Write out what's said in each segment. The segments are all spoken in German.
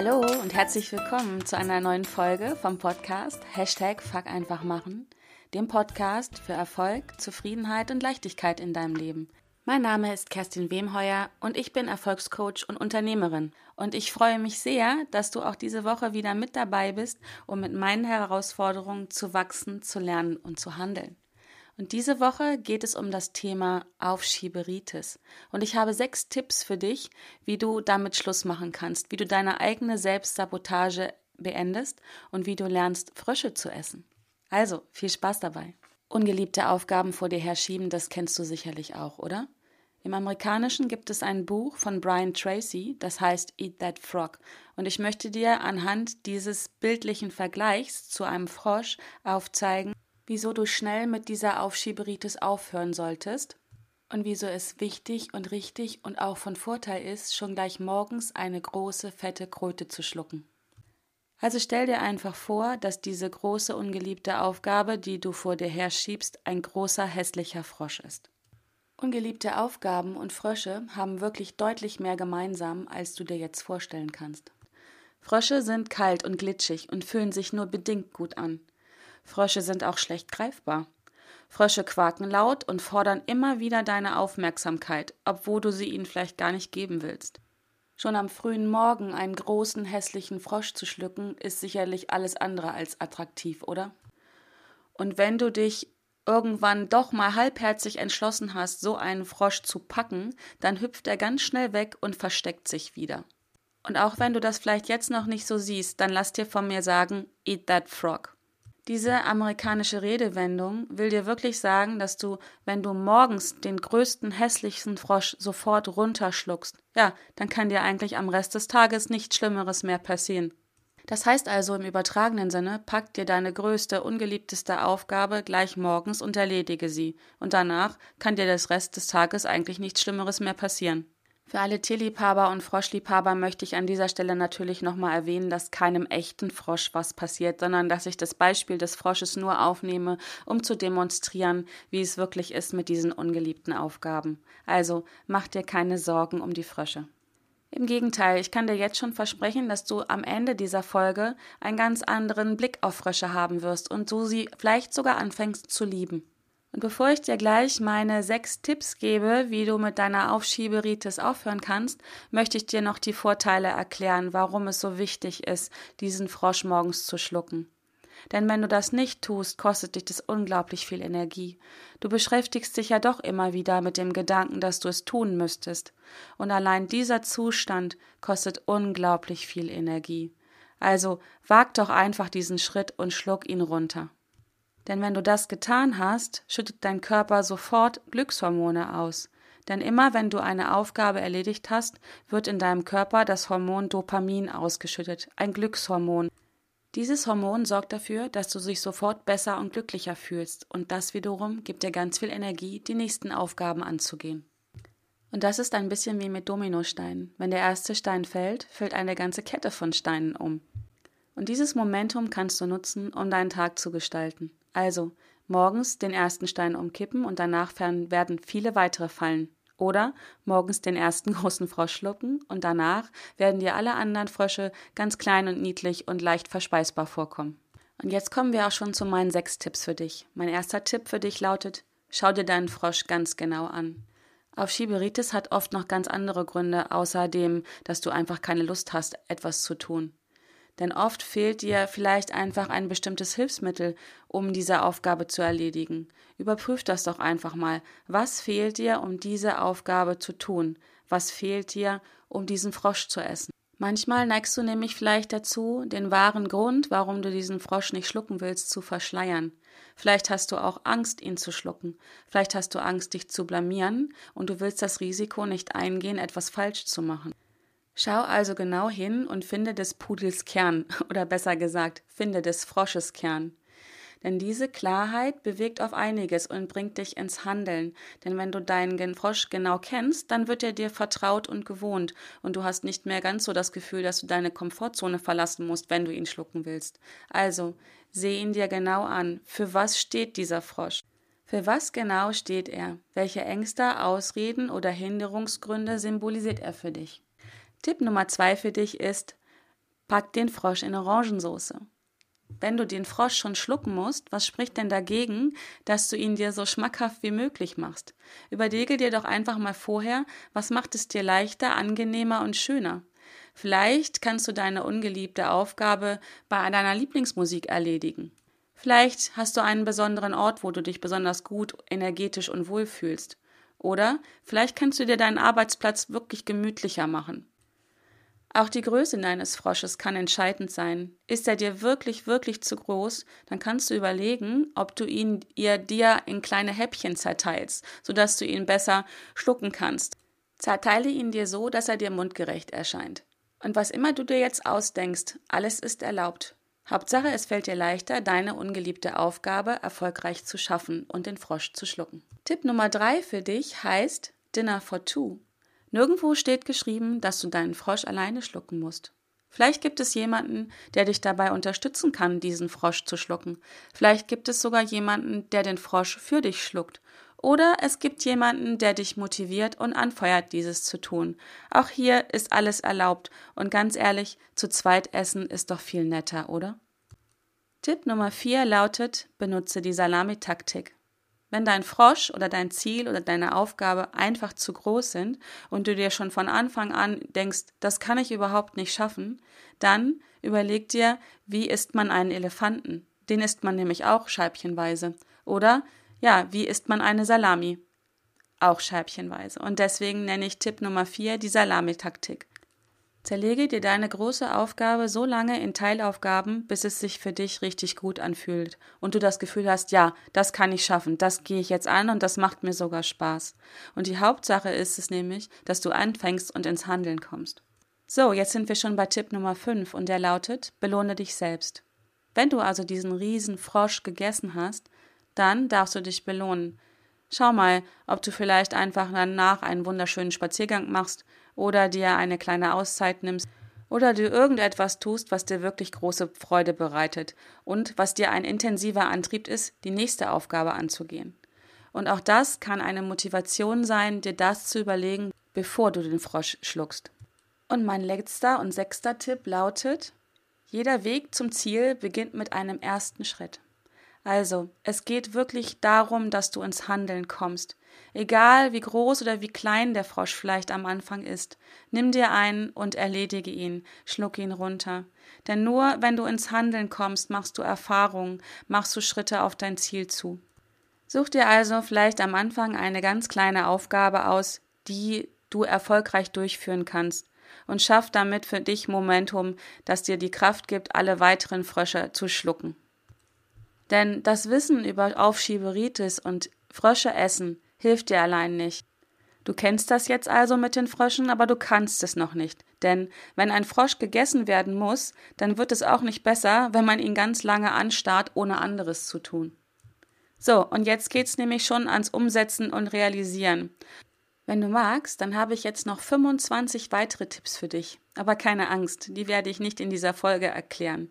Hallo und herzlich willkommen zu einer neuen Folge vom Podcast Hashtag Fuck einfach machen, dem Podcast für Erfolg, Zufriedenheit und Leichtigkeit in deinem Leben. Mein Name ist Kerstin Wemheuer und ich bin Erfolgscoach und Unternehmerin. Und ich freue mich sehr, dass du auch diese Woche wieder mit dabei bist, um mit meinen Herausforderungen zu wachsen, zu lernen und zu handeln. Und diese Woche geht es um das Thema Aufschieberitis. Und ich habe sechs Tipps für dich, wie du damit Schluss machen kannst, wie du deine eigene Selbstsabotage beendest und wie du lernst, Frösche zu essen. Also, viel Spaß dabei. Ungeliebte Aufgaben vor dir herschieben, das kennst du sicherlich auch, oder? Im Amerikanischen gibt es ein Buch von Brian Tracy, das heißt Eat That Frog. Und ich möchte dir anhand dieses bildlichen Vergleichs zu einem Frosch aufzeigen, wieso du schnell mit dieser Aufschieberitis aufhören solltest und wieso es wichtig und richtig und auch von Vorteil ist, schon gleich morgens eine große, fette Kröte zu schlucken. Also stell dir einfach vor, dass diese große, ungeliebte Aufgabe, die du vor dir herschiebst, ein großer, hässlicher Frosch ist. Ungeliebte Aufgaben und Frösche haben wirklich deutlich mehr gemeinsam, als du dir jetzt vorstellen kannst. Frösche sind kalt und glitschig und fühlen sich nur bedingt gut an. Frösche sind auch schlecht greifbar. Frösche quaken laut und fordern immer wieder deine Aufmerksamkeit, obwohl du sie ihnen vielleicht gar nicht geben willst. Schon am frühen Morgen einen großen, hässlichen Frosch zu schlucken, ist sicherlich alles andere als attraktiv, oder? Und wenn du dich irgendwann doch mal halbherzig entschlossen hast, so einen Frosch zu packen, dann hüpft er ganz schnell weg und versteckt sich wieder. Und auch wenn du das vielleicht jetzt noch nicht so siehst, dann lass dir von mir sagen, eat that frog. Diese amerikanische Redewendung will dir wirklich sagen, dass du, wenn du morgens den größten, hässlichsten Frosch sofort runterschluckst, ja, dann kann dir eigentlich am Rest des Tages nichts Schlimmeres mehr passieren. Das heißt also im übertragenen Sinne, pack dir deine größte, ungeliebteste Aufgabe gleich morgens und erledige sie. Und danach kann dir das Rest des Tages eigentlich nichts Schlimmeres mehr passieren. Für alle Tierliebhaber und Froschliebhaber möchte ich an dieser Stelle natürlich nochmal erwähnen, dass keinem echten Frosch was passiert, sondern dass ich das Beispiel des Frosches nur aufnehme, um zu demonstrieren, wie es wirklich ist mit diesen ungeliebten Aufgaben. Also mach dir keine Sorgen um die Frösche. Im Gegenteil, ich kann dir jetzt schon versprechen, dass du am Ende dieser Folge einen ganz anderen Blick auf Frösche haben wirst und du sie vielleicht sogar anfängst zu lieben. Und bevor ich dir gleich meine sechs Tipps gebe, wie du mit deiner Aufschieberitis aufhören kannst, möchte ich dir noch die Vorteile erklären, warum es so wichtig ist, diesen Frosch morgens zu schlucken. Denn wenn du das nicht tust, kostet dich das unglaublich viel Energie. Du beschäftigst dich ja doch immer wieder mit dem Gedanken, dass du es tun müsstest. Und allein dieser Zustand kostet unglaublich viel Energie. Also wag doch einfach diesen Schritt und schluck ihn runter. Denn wenn du das getan hast, schüttet dein Körper sofort Glückshormone aus. Denn immer wenn du eine Aufgabe erledigt hast, wird in deinem Körper das Hormon Dopamin ausgeschüttet, ein Glückshormon, dieses Hormon sorgt dafür, dass du dich sofort besser und glücklicher fühlst, und das wiederum gibt dir ganz viel Energie, die nächsten Aufgaben anzugehen. Und das ist ein bisschen wie mit Dominosteinen. Wenn der erste Stein fällt, fällt eine ganze Kette von Steinen um. Und dieses Momentum kannst du nutzen, um deinen Tag zu gestalten. Also morgens den ersten Stein umkippen und danach werden viele weitere fallen. Oder morgens den ersten großen Frosch schlucken und danach werden dir alle anderen Frösche ganz klein und niedlich und leicht verspeisbar vorkommen. Und jetzt kommen wir auch schon zu meinen sechs Tipps für dich. Mein erster Tipp für dich lautet, schau dir deinen Frosch ganz genau an. Auf Schieberitis hat oft noch ganz andere Gründe, außer dem, dass du einfach keine Lust hast, etwas zu tun. Denn oft fehlt dir vielleicht einfach ein bestimmtes Hilfsmittel, um diese Aufgabe zu erledigen. Überprüf das doch einfach mal. Was fehlt dir, um diese Aufgabe zu tun? Was fehlt dir, um diesen Frosch zu essen? Manchmal neigst du nämlich vielleicht dazu, den wahren Grund, warum du diesen Frosch nicht schlucken willst, zu verschleiern. Vielleicht hast du auch Angst, ihn zu schlucken. Vielleicht hast du Angst, dich zu blamieren und du willst das Risiko nicht eingehen, etwas falsch zu machen. Schau also genau hin und finde des Pudels Kern oder besser gesagt, finde des Frosches Kern. Denn diese Klarheit bewegt auf einiges und bringt dich ins Handeln. Denn wenn du deinen Frosch genau kennst, dann wird er dir vertraut und gewohnt und du hast nicht mehr ganz so das Gefühl, dass du deine Komfortzone verlassen musst, wenn du ihn schlucken willst. Also, seh ihn dir genau an. Für was steht dieser Frosch? Für was genau steht er? Welche Ängste, Ausreden oder Hinderungsgründe symbolisiert er für dich? Tipp Nummer zwei für dich ist, Pack den Frosch in Orangensauce. Wenn du den Frosch schon schlucken musst, was spricht denn dagegen, dass du ihn dir so schmackhaft wie möglich machst? Überlege dir doch einfach mal vorher, was macht es dir leichter, angenehmer und schöner. Vielleicht kannst du deine ungeliebte Aufgabe bei deiner Lieblingsmusik erledigen. Vielleicht hast du einen besonderen Ort, wo du dich besonders gut, energetisch und wohl fühlst. Oder vielleicht kannst du dir deinen Arbeitsplatz wirklich gemütlicher machen. Auch die Größe deines Frosches kann entscheidend sein. Ist er dir wirklich, wirklich zu groß, dann kannst du überlegen, ob du ihn ihr dir in kleine Häppchen zerteilst, sodass du ihn besser schlucken kannst. Zerteile ihn dir so, dass er dir mundgerecht erscheint. Und was immer du dir jetzt ausdenkst, alles ist erlaubt. Hauptsache, es fällt dir leichter, deine ungeliebte Aufgabe erfolgreich zu schaffen und den Frosch zu schlucken. Tipp Nummer drei für dich heißt Dinner for Two. Nirgendwo steht geschrieben, dass du deinen Frosch alleine schlucken musst. Vielleicht gibt es jemanden, der dich dabei unterstützen kann, diesen Frosch zu schlucken. Vielleicht gibt es sogar jemanden, der den Frosch für dich schluckt. Oder es gibt jemanden, der dich motiviert und anfeuert, dieses zu tun. Auch hier ist alles erlaubt und ganz ehrlich, zu zweit essen ist doch viel netter, oder? Tipp Nummer 4 lautet, benutze die Salamitaktik. Wenn dein Frosch oder dein Ziel oder deine Aufgabe einfach zu groß sind und du dir schon von Anfang an denkst, das kann ich überhaupt nicht schaffen, dann überleg dir, wie isst man einen Elefanten? Den isst man nämlich auch scheibchenweise. Oder, ja, wie isst man eine Salami? Auch scheibchenweise. Und deswegen nenne ich Tipp Nummer 4 die Salamitaktik. Zerlege dir deine große Aufgabe so lange in Teilaufgaben, bis es sich für dich richtig gut anfühlt und du das Gefühl hast, ja, das kann ich schaffen, das gehe ich jetzt an und das macht mir sogar Spaß. Und die Hauptsache ist es nämlich, dass du anfängst und ins Handeln kommst. So, jetzt sind wir schon bei Tipp Nummer 5 und der lautet, belohne dich selbst. Wenn du also diesen riesen Frosch gegessen hast, dann darfst du dich belohnen. Schau mal, ob du vielleicht einfach danach einen wunderschönen Spaziergang machst oder dir eine kleine Auszeit nimmst oder du irgendetwas tust, was dir wirklich große Freude bereitet und was dir ein intensiver Antrieb ist, die nächste Aufgabe anzugehen. Und auch das kann eine Motivation sein, dir das zu überlegen, bevor du den Frosch schluckst. Und mein letzter und sechster Tipp lautet, jeder Weg zum Ziel beginnt mit einem ersten Schritt. Also, es geht wirklich darum, dass du ins Handeln kommst. Egal wie groß oder wie klein der Frosch vielleicht am Anfang ist, nimm dir einen und erledige ihn, schluck ihn runter. Denn nur wenn du ins Handeln kommst, machst du Erfahrungen, machst du Schritte auf dein Ziel zu. Such dir also vielleicht am Anfang eine ganz kleine Aufgabe aus, die du erfolgreich durchführen kannst und schaff damit für dich Momentum, das dir die Kraft gibt, alle weiteren Frösche zu schlucken. Denn das Wissen über Aufschieberitis und Frösche essen hilft dir allein nicht. Du kennst das jetzt also mit den Fröschen, aber du kannst es noch nicht. Denn wenn ein Frosch gegessen werden muss, dann wird es auch nicht besser, wenn man ihn ganz lange anstarrt, ohne anderes zu tun. So, und jetzt geht's nämlich schon ans Umsetzen und Realisieren. Wenn du magst, dann habe ich jetzt noch 25 weitere Tipps für dich. Aber keine Angst, die werde ich nicht in dieser Folge erklären.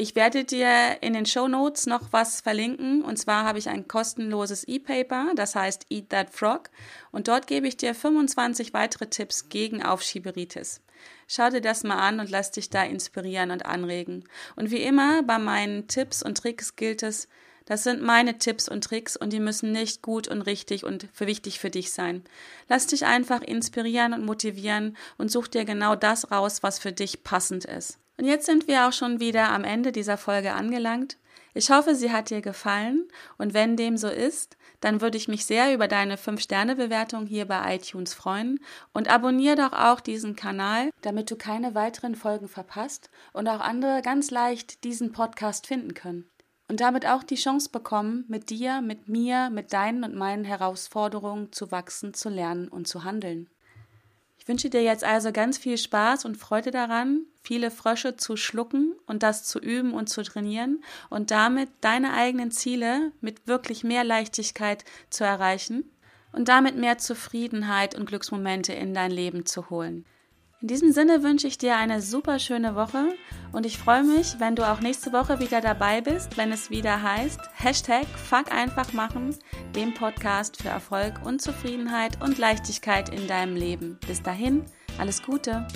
Ich werde dir in den Show Notes noch was verlinken. Und zwar habe ich ein kostenloses E-Paper, das heißt Eat That Frog. Und dort gebe ich dir 25 weitere Tipps gegen Aufschieberitis. Schau dir das mal an und lass dich da inspirieren und anregen. Und wie immer bei meinen Tipps und Tricks gilt es, das sind meine Tipps und Tricks und die müssen nicht gut und richtig und für wichtig für dich sein. Lass dich einfach inspirieren und motivieren und such dir genau das raus, was für dich passend ist. Und jetzt sind wir auch schon wieder am Ende dieser Folge angelangt. Ich hoffe, sie hat dir gefallen und wenn dem so ist, dann würde ich mich sehr über deine 5-Sterne-Bewertung hier bei iTunes freuen und abonniere doch auch diesen Kanal, damit du keine weiteren Folgen verpasst und auch andere ganz leicht diesen Podcast finden können. Und damit auch die Chance bekommen, mit dir, mit mir, mit deinen und meinen Herausforderungen zu wachsen, zu lernen und zu handeln. Ich wünsche dir jetzt also ganz viel Spaß und Freude daran, viele Frösche zu schlucken und das zu üben und zu trainieren und damit deine eigenen Ziele mit wirklich mehr Leichtigkeit zu erreichen und damit mehr Zufriedenheit und Glücksmomente in dein Leben zu holen. In diesem Sinne wünsche ich dir eine super schöne Woche und ich freue mich, wenn du auch nächste Woche wieder dabei bist, wenn es wieder heißt Hashtag Fuck einfach machen, dem Podcast für Erfolg und Zufriedenheit und Leichtigkeit in deinem Leben. Bis dahin, alles Gute!